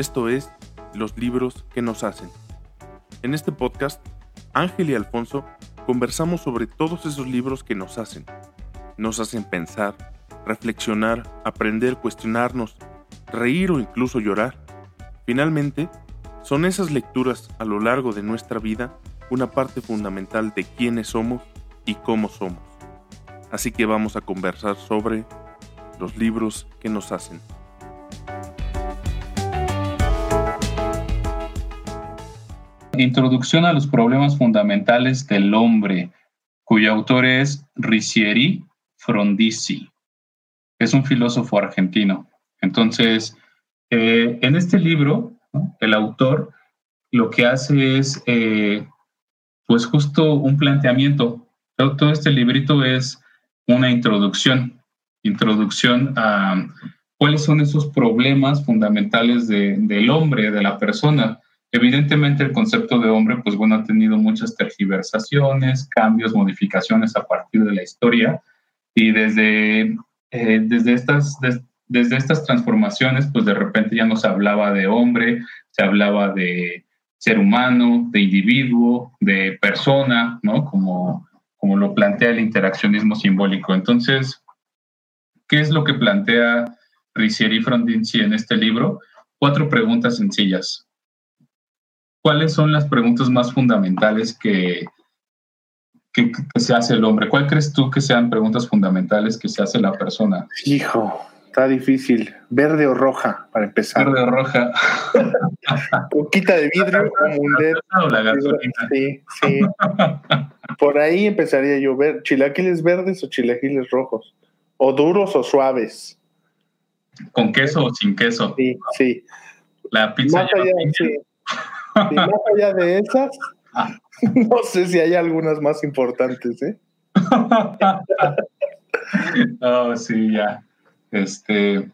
Esto es Los libros que nos hacen. En este podcast, Ángel y Alfonso conversamos sobre todos esos libros que nos hacen. Nos hacen pensar, reflexionar, aprender, cuestionarnos, reír o incluso llorar. Finalmente, son esas lecturas a lo largo de nuestra vida una parte fundamental de quiénes somos y cómo somos. Así que vamos a conversar sobre los libros que nos hacen. Introducción a los problemas fundamentales del hombre, cuyo autor es Ricieri Frondizi. Es un filósofo argentino. Entonces, eh, en este libro, el autor lo que hace es, eh, pues justo un planteamiento. Todo, este librito es una introducción, introducción a cuáles son esos problemas fundamentales del hombre, de la persona. Evidentemente el concepto de hombre, pues bueno, ha tenido muchas tergiversaciones, cambios, modificaciones a partir de la historia y desde, eh, desde estas, desde estas transformaciones, pues de repente ya no se hablaba de hombre, se hablaba de ser humano, de individuo, de persona, ¿no? Como, como lo plantea el interaccionismo simbólico. Entonces, ¿qué es lo que plantea Ricieri Frondizi en este libro? Cuatro preguntas sencillas. ¿Cuáles son las preguntas más fundamentales que, que, que, se hace el hombre? ¿Cuál crees tú que sean preguntas fundamentales que se hace la persona? Hijo, Está difícil. ¿Verde o roja para empezar? Verde o roja. Poquita de vidrio o la gasolina? Sí, sí. Por ahí empezaría yo a ver chilaquiles verdes o chilaquiles rojos. O duros o suaves. ¿Con queso o sin queso? Sí, sí. La pizza más allá, sí. Más allá de esas, no sé si hay algunas más importantes, ¿eh? oh, sí, ya. Este.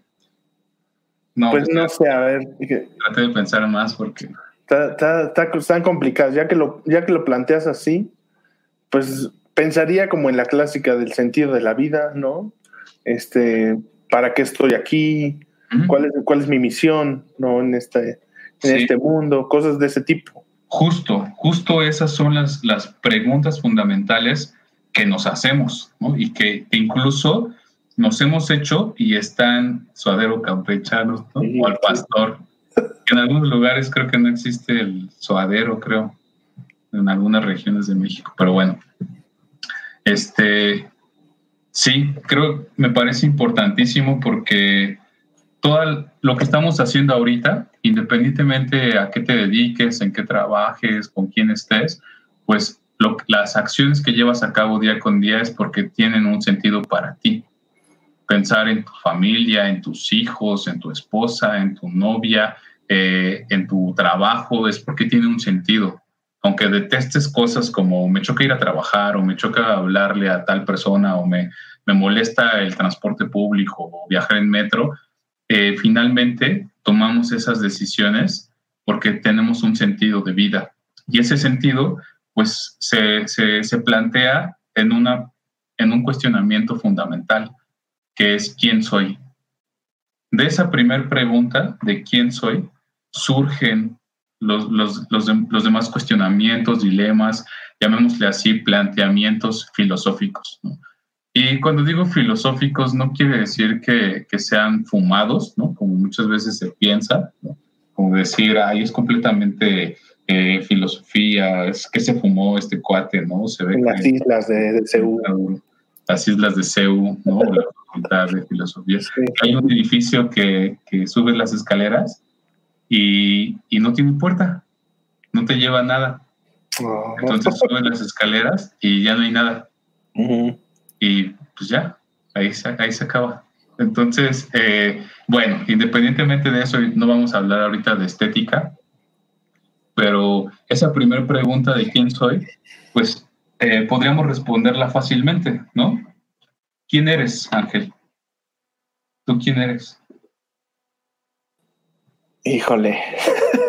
No, pues, pues no sé, a ver. Trate de pensar más porque. Está, están complicadas. Ya que, lo, ya que lo planteas así, pues pensaría como en la clásica del sentido de la vida, ¿no? Este, ¿para qué estoy aquí? ¿Cuál, es, ¿Cuál es mi misión, ¿no? En este, en este mundo, cosas de ese tipo. Justo, justo esas son las, las preguntas fundamentales que nos hacemos, ¿no? Y que incluso nos hemos hecho y están suadero campechano o al pastor. En algunos lugares creo que no existe el suadero, creo, en algunas regiones de México, pero bueno. Este, sí, creo, me parece importantísimo porque todo lo que estamos haciendo ahorita, independientemente a qué te dediques, en qué trabajes, con quién estés, pues las acciones que llevas a cabo día con día es porque tienen un sentido para ti pensar en tu familia, en tus hijos, en tu esposa, en tu novia, eh, en tu trabajo, es porque tiene un sentido. Aunque detestes cosas como me choca ir a trabajar o me choca hablarle a tal persona o me, me molesta el transporte público o viajar en metro, eh, finalmente tomamos esas decisiones porque tenemos un sentido de vida. Y ese sentido, pues, se, se, se plantea en, una, en un cuestionamiento fundamental que es quién soy. De esa primera pregunta de quién soy, surgen los, los, los, demás cuestionamientos, dilemas, llamémosle así, planteamientos filosóficos. Y cuando digo filosóficos, no quiere decir que, que sean fumados, ¿no? como muchas veces se piensa, como decir, ahí es completamente eh, filosofía, es que se fumó este cuate, ¿no? Se ve en las islas de, de Seúl. Las islas de Seúl, ¿no? de filosofía. Hay un edificio que, que subes las escaleras y, y, no tiene puerta, no te lleva nada. Oh. Entonces subes las escaleras y ya no hay nada. Y pues ya, ahí se, ahí se acaba. Entonces, eh, bueno, independientemente de eso, no vamos a hablar ahorita de estética, pero esa primera pregunta de quién soy, pues eh, podríamos responderla fácilmente, ¿no? ¿Quién eres, Ángel? ¿Tú quién eres? Híjole.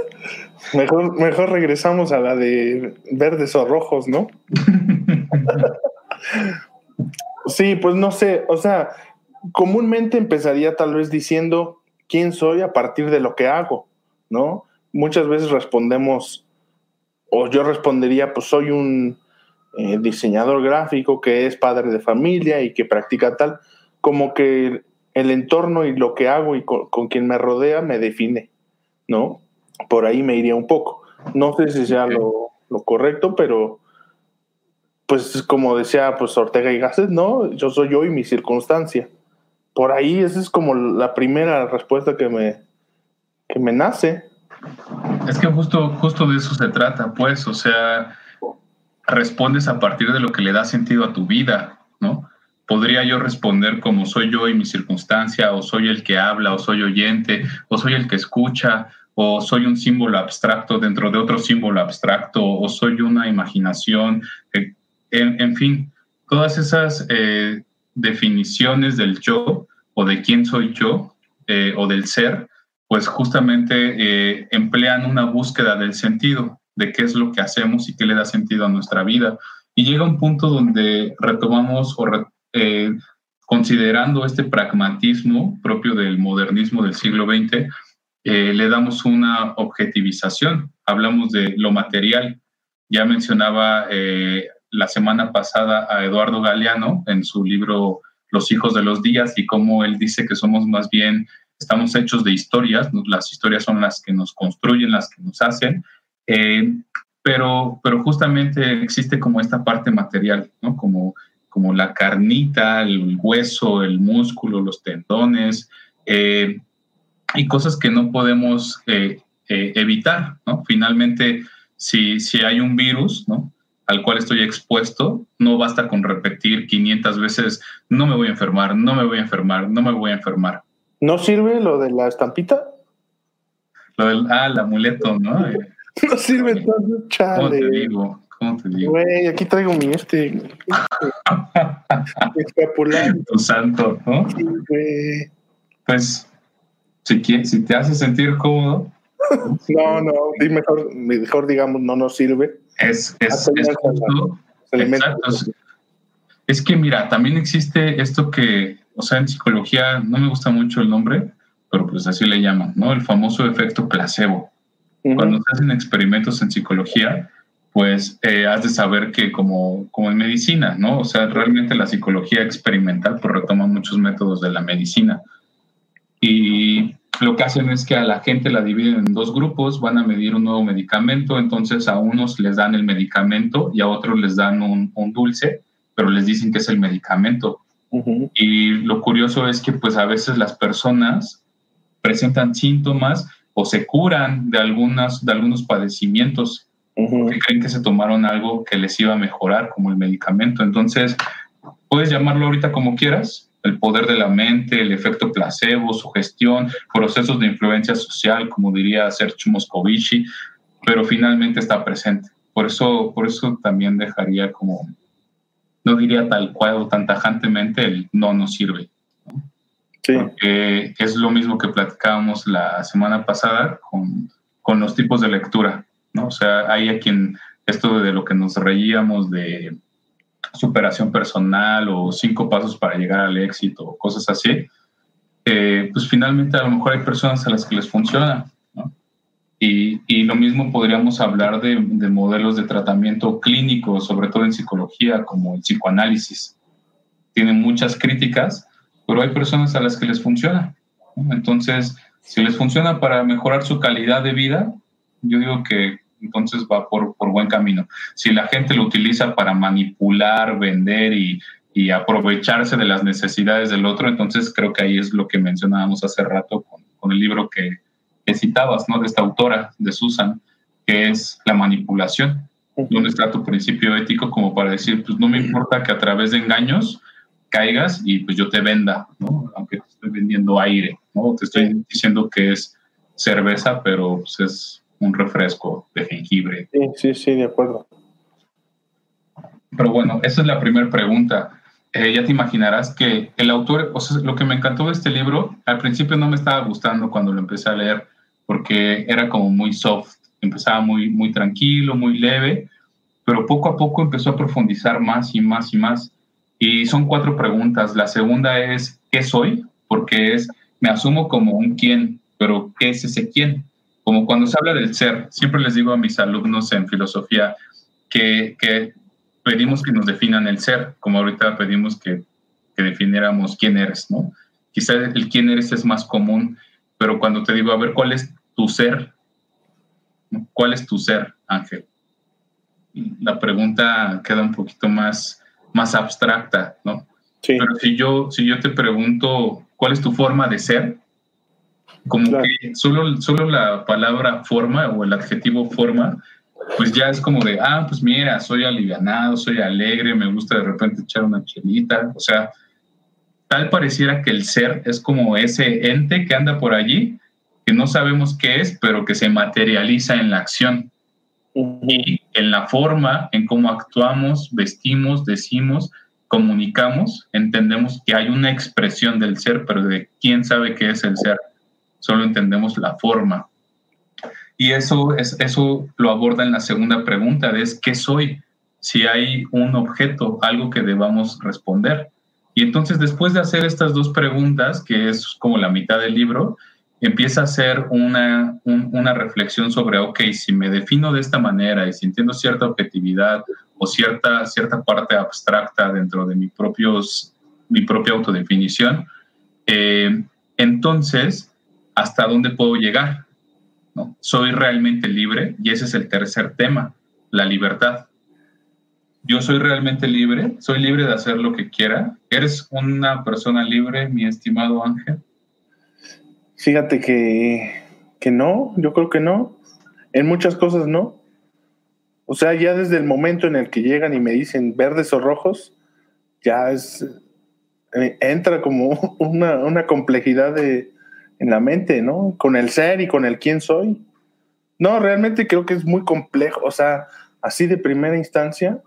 mejor, mejor regresamos a la de verdes o rojos, ¿no? sí, pues no sé, o sea, comúnmente empezaría tal vez diciendo quién soy a partir de lo que hago, ¿no? Muchas veces respondemos, o yo respondería, pues soy un eh, diseñador gráfico que es padre de familia y que practica tal, como que el entorno y lo que hago y con, quien me rodea me define, ¿no? Por ahí me iría un poco. No sé si sea lo, lo correcto, pero pues como decía pues Ortega y Gasset, ¿no? Yo soy yo y mi circunstancia. Por ahí esa es como la primera respuesta que me, que me nace. Es que justo, justo de eso se trata, pues, o sea, respondes a partir de lo que le da sentido a tu vida, ¿no? Podría yo responder como soy yo y mi circunstancia, o soy el que habla, o soy oyente, o soy el que escucha, o soy un símbolo abstracto dentro de otro símbolo abstracto, o soy una imaginación. En, fin, todas esas eh, definiciones del yo o de quién soy yo eh, o del ser, pues justamente eh, emplean una búsqueda del sentido, de qué es lo que hacemos y qué le da sentido a nuestra vida. Y llega un punto donde retomamos o considerando este pragmatismo propio del modernismo del siglo XX, eh, le damos una objetivización. Hablamos de lo material. Ya mencionaba eh, la semana pasada a Eduardo Galeano en su libro Los hijos de los días y cómo él dice que somos más bien, estamos hechos de historias, las historias son las que nos construyen, las que nos hacen, eh, pero, pero justamente existe como esta parte material, ¿no? como, como la carnita, el hueso, el músculo, los tendones, y cosas que no podemos eh, eh, evitar, ¿no? Finalmente, si, si hay un virus, ¿no? Al cual estoy expuesto, no basta con repetir 500 veces, no me voy a enfermar, no me voy a enfermar, no me voy a enfermar. ¿No sirve lo de la estampita? Lo del, ah, el amuleto, ¿no? no sirve entonces, chale. ¿Cómo te digo? ¿Cómo te digo? Güey, aquí traigo mi este, este escapular. Tu santo, ¿no? Sí, güey. Pues si, si te hace sentir cómodo. No, no, mejor, mejor digamos, no nos sirve. Es, es, es justo. Es que mira, también existe esto que, o sea, en psicología no me gusta mucho el nombre, pero pues así le llaman, ¿no? El famoso efecto placebo. Cuando se hacen experimentos en psicología, pues eh, has de saber que como, como en medicina, ¿no? O sea, realmente la psicología experimental pues retoma muchos métodos de la medicina. Y lo que hacen es que a la gente la dividen en dos grupos, van a medir un nuevo medicamento, entonces a unos les dan el medicamento y a otros les dan un, dulce, pero les dicen que es el medicamento. Y lo curioso es que pues a veces las personas presentan síntomas o se curan de, algunas, de algunos padecimientos que creen que se tomaron algo que les iba a mejorar como el medicamento. Entonces, puedes llamarlo ahorita como quieras, el poder de la mente, el efecto placebo, sugestión, procesos de influencia social, como diría Sergio Moscovici, pero finalmente está presente. Por eso, por eso también dejaría como, no diría tal cual o tan tajantemente, el no nos sirve. Sí. Porque es lo mismo que platicábamos la semana pasada con, con los tipos de lectura, ¿no? O sea, hay a quien esto de lo que nos reíamos de superación personal o cinco pasos para llegar al éxito o cosas así, eh, pues finalmente a lo mejor hay personas a las que les funciona. Y, y, lo mismo podríamos hablar de, de, modelos de tratamiento clínico, sobre todo en psicología, como el psicoanálisis. Tiene muchas críticas, pero hay personas a las que les funciona. Entonces, si les funciona para mejorar su calidad de vida, yo digo que entonces va por, por buen camino. Si la gente lo utiliza para manipular, vender y, y aprovecharse de las necesidades del otro, entonces creo que ahí es lo que mencionábamos hace rato con, con el libro que, que, citabas, ¿no? De esta autora, de Susan, que es la manipulación. ¿Dónde está tu principio ético como para decir, pues no me importa que a través de engaños caigas y pues yo te venda, ¿no? Aunque te estoy vendiendo aire, ¿no? Te estoy diciendo que es cerveza, pero pues es un refresco de jengibre. Sí, sí, sí, de acuerdo. Pero bueno, esa es la primera pregunta. Eh, ya te imaginarás que el autor, o sea, lo que me encantó de este libro, al principio no me estaba gustando cuando lo empecé a leer, porque era como muy soft, empezaba muy, muy tranquilo, muy leve, pero poco a poco empezó a profundizar más y más y más. Y son cuatro preguntas. La segunda es, ¿qué soy? Porque es, me asumo como un quién, pero ¿qué es ese quién? Como cuando se habla del ser, siempre les digo a mis alumnos en filosofía que, que pedimos que nos definan el ser, como ahorita pedimos que, que definiéramos quién eres, ¿no? Quizá el quién eres es más común, pero cuando te digo, a ver, ¿cuál es tu ser? ¿Cuál es tu ser, Ángel? La pregunta queda un poquito más, más abstracta, ¿no? Pero si yo, si yo te pregunto, ¿cuál es tu forma de ser? Como que solo, solo la palabra forma o el adjetivo forma, pues ya es como de, ah, pues mira, soy alivianado, soy alegre, me gusta de repente echar una chelita. O sea, tal pareciera que el ser es como ese ente que anda por allí, que no sabemos qué es, pero que se materializa en la acción. Y en la forma, en cómo actuamos, vestimos, decimos, comunicamos, entendemos que hay una expresión del ser, pero de quién sabe qué es el ser. Solo entendemos la forma. Y eso, es, eso lo aborda en la segunda pregunta, es ¿qué soy? Si hay un objeto, algo que debamos responder. Y entonces después de hacer estas dos preguntas, que es como la mitad del libro, empieza a hacer una, una reflexión sobre, ok, si me defino de esta manera y sintiendo cierta objetividad o cierta, cierta parte abstracta dentro de mi, propios, mi propia autodefinición, eh, entonces, ¿hasta dónde puedo llegar? ¿No? ¿Soy realmente libre? Y ese es el tercer tema, la libertad. Yo soy realmente libre, soy libre de hacer lo que quiera. ¿Eres una persona libre, mi estimado Ángel? Fíjate que, que no, yo creo que no. En muchas cosas no. O sea, ya desde el momento en el que llegan y me dicen verdes o rojos, ya es eh, entra como una, complejidad de, en la mente, ¿no? Con el ser y con el quién soy. No, realmente creo que es muy complejo. O sea, así de primera instancia,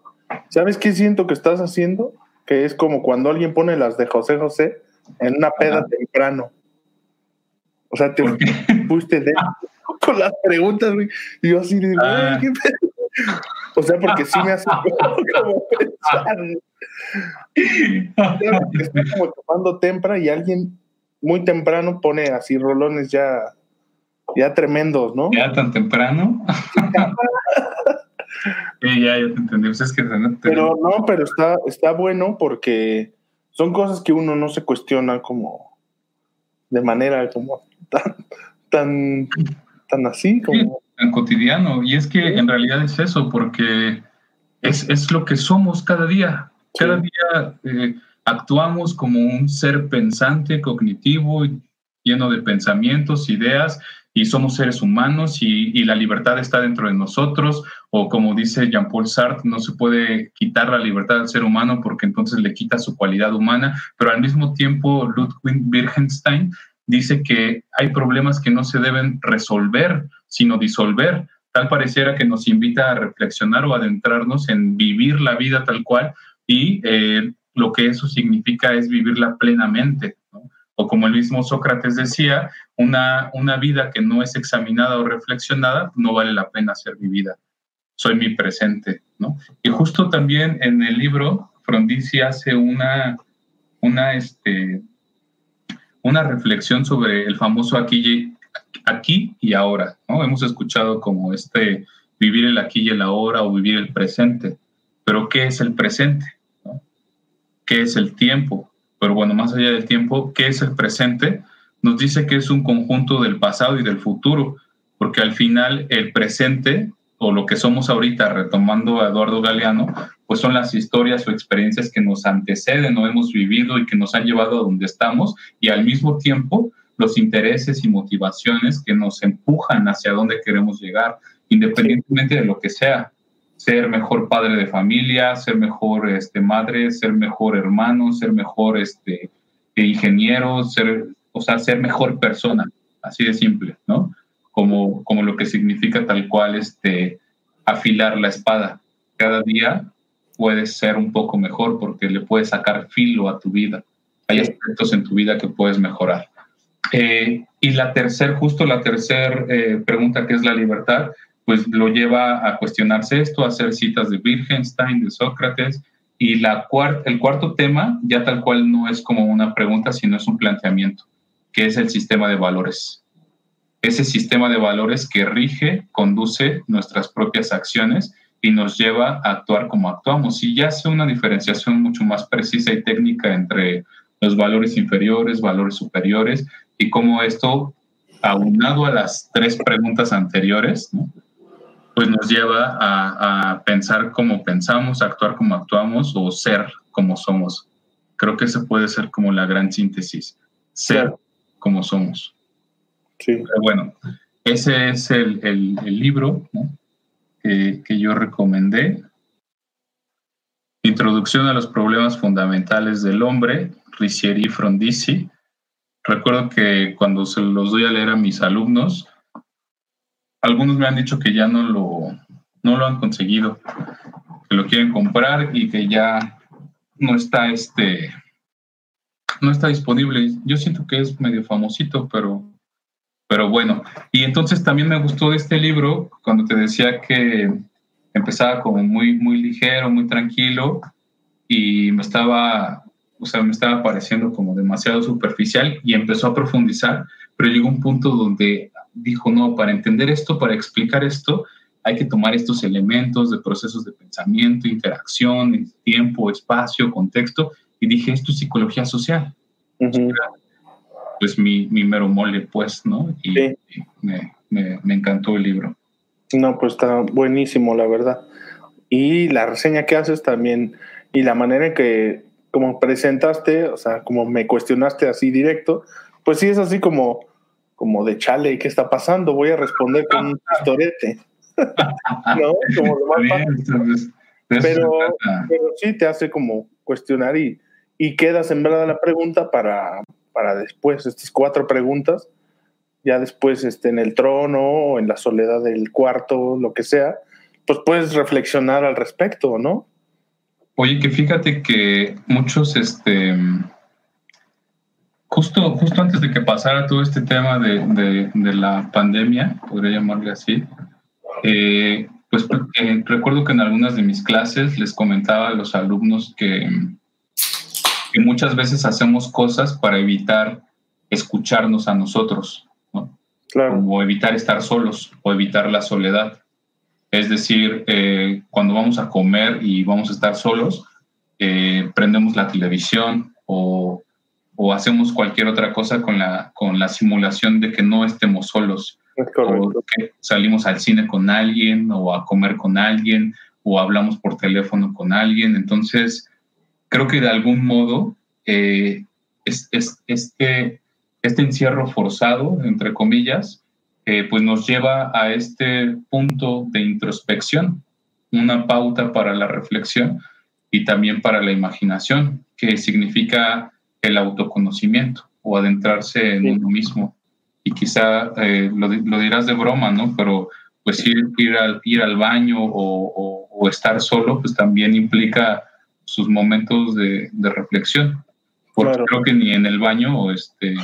¿sabes qué siento que estás haciendo? Que es como cuando alguien pone las de José José en una peda temprano. O sea, te pusiste de con las preguntas, güey. Y yo así de, ah. ¿qué o sea, porque sí me hace como pensar. Está como tomando tempra y alguien muy temprano pone así rolones ya, ya tremendos, ¿no? Ya tan temprano. sí, ya, ya te entendí. Pues es que pero no, pero está, está bueno porque son cosas que uno no se cuestiona como de manera como tan, tan, tan así como tan cotidiano. Y es que en realidad es eso, porque es, es lo que somos cada día. Cada día eh, actuamos como un ser pensante, cognitivo, lleno de pensamientos, ideas, y somos seres humanos y, la libertad está dentro de nosotros, o como dice Jean-Paul Sartre, no se puede quitar la libertad al ser humano porque entonces le quita su cualidad humana, pero al mismo tiempo Ludwig Wittgenstein dice que hay problemas que no se deben resolver, sino disolver. Tal pareciera que nos invita a reflexionar o adentrarnos en vivir la vida tal cual y eh, lo que eso significa es vivirla plenamente. O como el mismo Sócrates decía, una, una vida que no es examinada o reflexionada no vale la pena ser vivida. Soy mi presente. ¿no? Y justo también en el libro, Frondizi hace una, una, este, una reflexión sobre el famoso aquí y, aquí y ahora. ¿no? Hemos escuchado como este vivir el aquí y el ahora o vivir el presente. Pero ¿qué es el presente? ¿Qué es el tiempo? Pero bueno, más allá del tiempo, ¿qué es el presente? Nos dice que es un conjunto del pasado y del futuro, porque al final el presente o lo que somos ahorita, retomando a Eduardo Galeano, pues son las historias o experiencias que nos anteceden o hemos vivido y que nos han llevado a donde estamos y al mismo tiempo los intereses y motivaciones que nos empujan hacia donde queremos llegar, independientemente de lo que sea. Ser mejor padre de familia, ser mejor este, madre, ser mejor hermano, ser mejor este, ingeniero, ser, o sea, ser mejor persona, así de simple, ¿no? Como, como lo que significa tal cual este, afilar la espada. Cada día puedes ser un poco mejor porque le puedes sacar filo a tu vida. Hay aspectos en tu vida que puedes mejorar. Eh, y la tercera, justo la tercera eh, pregunta que es la libertad, pues lo lleva a cuestionarse esto, a hacer citas de Wittgenstein, de Sócrates. Y la el cuarto tema ya tal cual no es como una pregunta, sino es un planteamiento, que es el sistema de valores. ese sistema de valores que rige, conduce nuestras propias acciones y nos lleva a actuar como actuamos. Y ya hace una diferenciación mucho más precisa y técnica entre los valores inferiores, valores superiores y cómo esto, aunado a las tres preguntas anteriores, pues nos lleva a, a, pensar como pensamos, actuar como actuamos o ser como somos. Creo que esa puede ser como la gran síntesis, ser como somos. Sí. Pero bueno, ese es el, el, el libro que, que yo recomendé. Introducción a los problemas fundamentales del hombre, Ricieri Frondizi. Recuerdo que cuando se los doy a leer a mis alumnos, algunos me han dicho que ya no lo, no lo han conseguido, que lo quieren comprar y que ya no está este no está disponible. Yo siento que es medio famosito, pero pero bueno, y entonces también me gustó este libro cuando te decía que empezaba como muy muy ligero, muy tranquilo y me estaba o sea, me estaba pareciendo como demasiado superficial y empezó a profundizar, pero llegó un punto donde dijo, no, para entender esto, para explicar esto, hay que tomar estos elementos de procesos de pensamiento, interacción, tiempo, espacio, contexto, y dije, esto es psicología social. Pues mi, mi, mero mole, pues, ¿no? Y, me, me, me encantó el libro. No, pues está buenísimo, la verdad. Y la reseña que haces también, y la manera en que como presentaste, o sea, como me cuestionaste así directo, pues sí es así como, como de chale, ¿qué está pasando? Voy a responder con un historiete. ¿No? Como lo más pero, pero, sí te hace como cuestionar y, y queda sembrada la pregunta para, para después, estas cuatro preguntas, ya después este, en el trono o en la soledad del cuarto, lo que sea, pues puedes reflexionar al respecto, ¿no? Oye, que fíjate que muchos, este, justo, justo antes de que pasara todo este tema de, la pandemia, podría llamarle así, eh, pues eh, recuerdo que en algunas de mis clases les comentaba a los alumnos que, que muchas veces hacemos cosas para evitar escucharnos a nosotros, ¿no? Claro. Como evitar estar solos o evitar la soledad. Es decir, eh, cuando vamos a comer y vamos a estar solos, eh, prendemos la televisión o, o, hacemos cualquier otra cosa con la, con la simulación de que no estemos solos. O que salimos al cine con alguien o a comer con alguien o hablamos por teléfono con alguien. Entonces, creo que de algún modo eh, es, es, este, este encierro forzado, entre comillas, pues nos lleva a este punto de introspección, una pauta para la reflexión y también para la imaginación, que significa el autoconocimiento o adentrarse en uno mismo. Y quizá eh, lo, dirás de broma, ¿no? Pero pues ir, ir, al, ir al baño o, o, estar solo, pues también implica sus momentos de, de reflexión. Porque creo que ni en el baño este,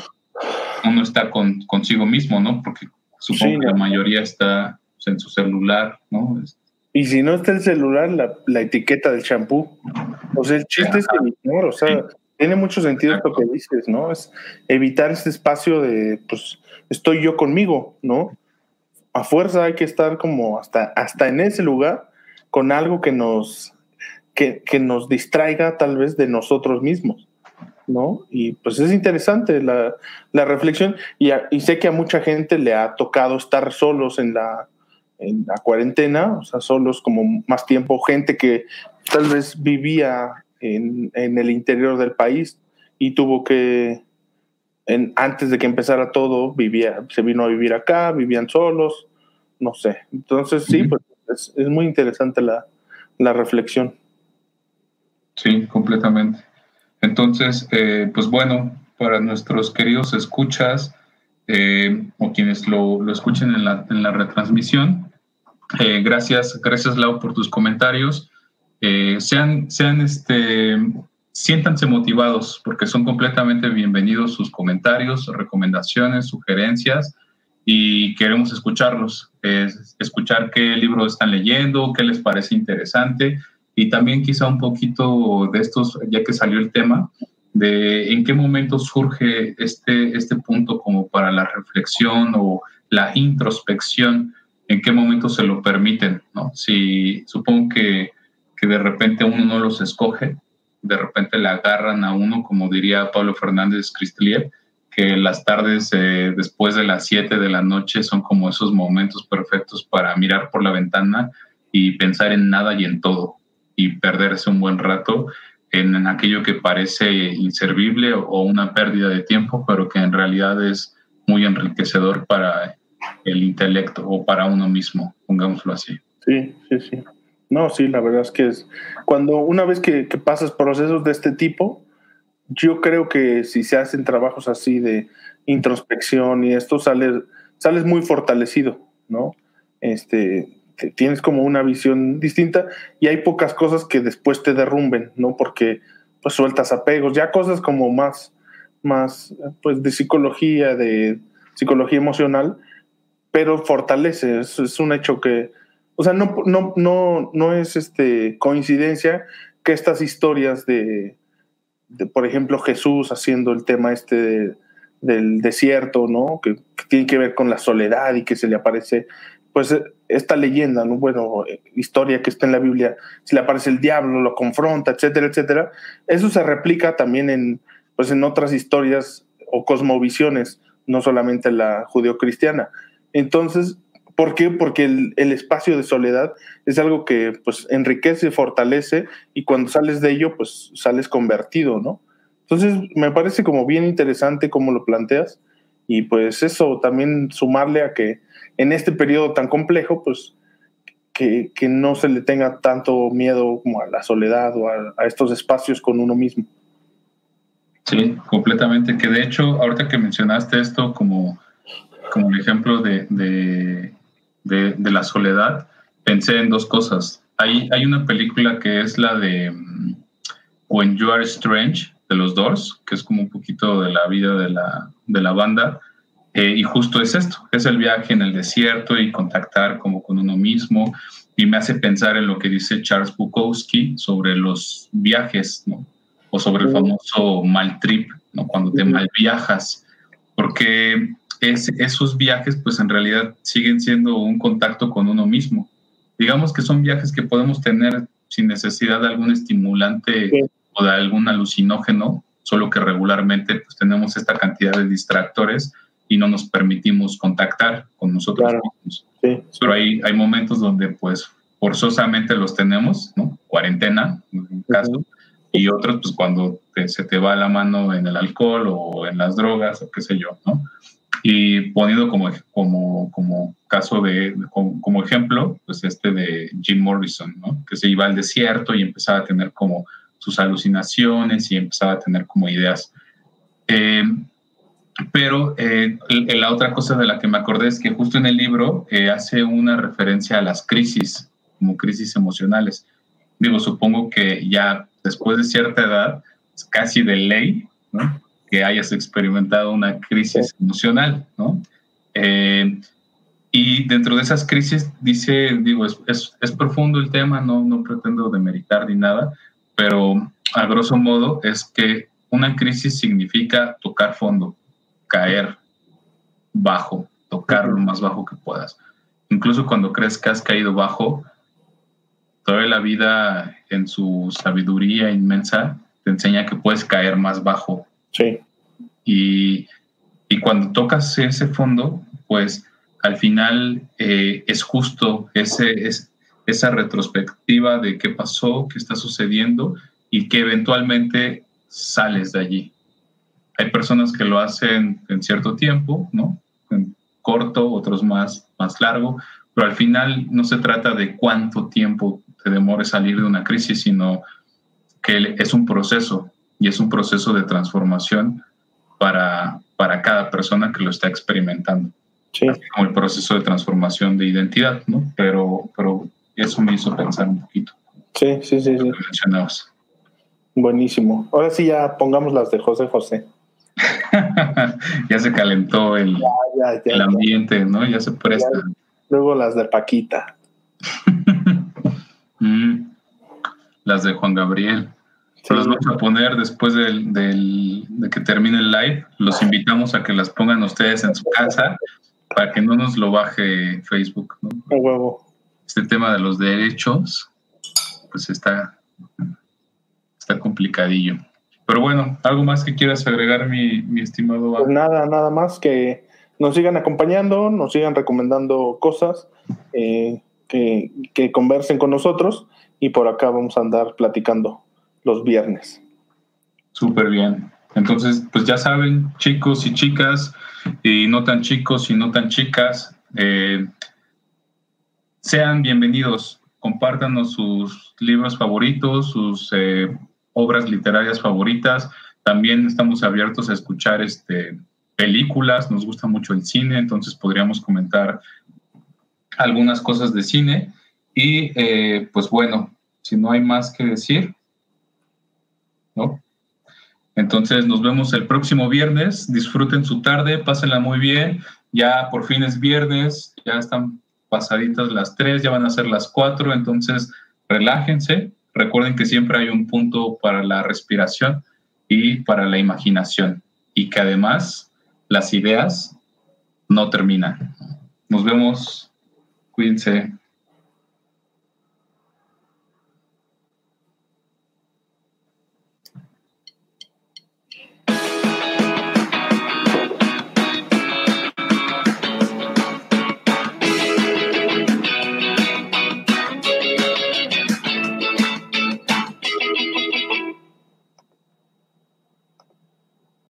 uno está con, consigo mismo, ¿no? Porque Supongo que la mayoría está pues, en su celular, ¿no? Y si no está el celular, la, la etiqueta del champú. O sea, el chiste es evitar, o sea, tiene mucho sentido lo que dices, ¿no? Es evitar ese espacio de, pues, estoy yo conmigo, ¿no? A fuerza hay que estar como hasta, hasta en ese lugar con algo que nos, que, que nos distraiga tal vez de nosotros mismos. ¿no? Y pues es interesante la, la reflexión y, y, sé que a mucha gente le ha tocado estar solos en la, en la cuarentena, o sea, solos como más tiempo, gente que tal vez vivía en, en el interior del país y tuvo que, en, antes de que empezara todo, vivía, se vino a vivir acá, vivían solos, no sé. Entonces sí, pues es, es muy interesante la, la reflexión. Sí, completamente. Entonces, eh, pues bueno, para nuestros queridos escuchas eh, o quienes lo, escuchen en la, retransmisión, eh, gracias, gracias Lau por tus comentarios. Sean, sean este, siéntanse motivados porque son completamente bienvenidos sus comentarios, recomendaciones, sugerencias y queremos escucharlos, escuchar qué libro están leyendo, qué les parece interesante y también quizá un poquito de estos, ya que salió el tema, de en qué momento surge este, este punto como para la reflexión o la introspección, en qué momento se lo permiten, ¿no? Si supongo que, que de repente uno no los escoge, de repente le agarran a uno, como diría Pablo Fernández Cristelier, que las tardes eh, después de las 7 de la noche son como esos momentos perfectos para mirar por la ventana y pensar en nada y en todo y perderse un buen rato en, aquello que parece inservible o una pérdida de tiempo, pero que en realidad es muy enriquecedor para el intelecto o para uno mismo, pongámoslo así. Sí, sí, sí. No, sí, la verdad es que es cuando una vez que, que pasas procesos de este tipo, yo creo que si se hacen trabajos así de introspección y esto, sales, sales muy fortalecido, ¿no? Este, tienes como una visión distinta y hay pocas cosas que después te derrumben, ¿no? Porque pues sueltas apegos, ya cosas como más, más, pues de psicología, de psicología emocional, pero fortalece, es, es un hecho que, o sea, no, no, no, no es este, coincidencia que estas historias de, por ejemplo, Jesús haciendo el tema este del desierto, ¿no? Que, tiene que ver con la soledad y que se le aparece pues esta leyenda, ¿no? bueno, eh, historia que está en la Biblia, si le aparece el diablo, lo confronta, etcétera, etcétera, eso se replica también en, pues en otras historias o cosmovisiones, no solamente la judeocristiana. Entonces, ¿por qué? Porque el, espacio de soledad es algo que pues enriquece, fortalece y cuando sales de ello, pues sales convertido, ¿no? Entonces, me parece como bien interesante cómo lo planteas y pues eso también sumarle a que en este periodo tan complejo, pues que, que, no se le tenga tanto miedo como a la soledad o a, estos espacios con uno mismo. Sí, completamente. Que de hecho, ahorita que mencionaste esto como, como el ejemplo de, de, de la soledad, pensé en dos cosas. Hay, hay una película que es la de mm, When You Are Strange, de los Doors, que es como un poquito de la vida de la, de la banda eh, y justo es esto, es el viaje en el desierto y contactar como con uno mismo. Y me hace pensar en lo que dice Charles Bukowski sobre los viajes, ¿no? O sobre el famoso mal trip, ¿no? Cuando te mal viajas. Porque es, esos viajes, pues en realidad siguen siendo un contacto con uno mismo. Digamos que son viajes que podemos tener sin necesidad de algún estimulante sí. o de algún alucinógeno, solo que regularmente pues tenemos esta cantidad de distractores y no nos permitimos contactar con nosotros claro. mismos. Sí. Pero hay, hay momentos donde pues forzosamente los tenemos, ¿no? Cuarentena, en un caso, uh -huh. y otros pues cuando te, se te va la mano en el alcohol o en las drogas o qué sé yo, ¿no? Y poniendo como, como, como caso de, como, como ejemplo, pues este de Jim Morrison, ¿no? Que se iba al desierto y empezaba a tener como sus alucinaciones y empezaba a tener como ideas. Eh, pero eh, la otra cosa de la que me acordé es que justo en el libro eh, hace una referencia a las crisis, como crisis emocionales. Digo, supongo que ya después de cierta edad, casi de ley. Que hayas experimentado una crisis emocional, ¿no? Eh, y dentro de esas crisis, dice, digo, es, es, es profundo el tema, no, no pretendo demeritar ni nada, pero a grosso modo es que una crisis significa tocar fondo, caer bajo, tocar lo más bajo que puedas. Incluso cuando crees que has caído bajo, toda la vida en su sabiduría inmensa te enseña que puedes caer más bajo. Sí. Y, y cuando tocas ese fondo, pues al final eh, es justo ese, es, esa retrospectiva de qué pasó, qué está sucediendo y que eventualmente sales de allí. Hay personas que lo hacen en cierto tiempo, ¿no? En corto, otros más, más largo, pero al final no se trata de cuánto tiempo te demore salir de una crisis, sino que es un proceso y es un proceso de transformación para, para cada persona que lo está experimentando. Sí. Así como el proceso de transformación de identidad, ¿no? Pero, pero eso me hizo pensar un poquito. Sí, sí, sí. sí. mencionabas. Buenísimo. Ahora sí ya pongamos las de José José. ya se calentó el, ya, ya, ya, el ambiente, ¿no? Ya se presta. luego las de Paquita. mm, las de Juan Gabriel. Sí. Los vamos a poner después del, del, de que termine el live. Los invitamos a que las pongan ustedes en su casa para que no nos lo baje Facebook, ¿no? huevo. Este tema de los derechos, pues está, está complicadillo. Pero bueno, ¿algo más que quieras agregar, mi, mi estimado? Pues nada, nada más que nos sigan acompañando, nos sigan recomendando cosas, eh, que, que conversen con nosotros y por acá vamos a andar platicando los viernes. Súper bien. Entonces, pues ya saben, chicos y chicas, y no tan chicos y no tan chicas, eh, sean bienvenidos, compártanos sus libros favoritos, sus eh, obras literarias favoritas. También estamos abiertos a escuchar este, películas, nos gusta mucho el cine, entonces podríamos comentar algunas cosas de cine. Y eh, pues bueno, si no hay más que decir, ¿no? Entonces nos vemos el próximo viernes. Disfruten su tarde, pásenla muy bien. Ya por fin es viernes, ya están pasaditas las tres, ya van a ser las cuatro, entonces relájense. Recuerden que siempre hay un punto para la respiración y para la imaginación y que además las ideas no terminan. Nos vemos. Cuídense.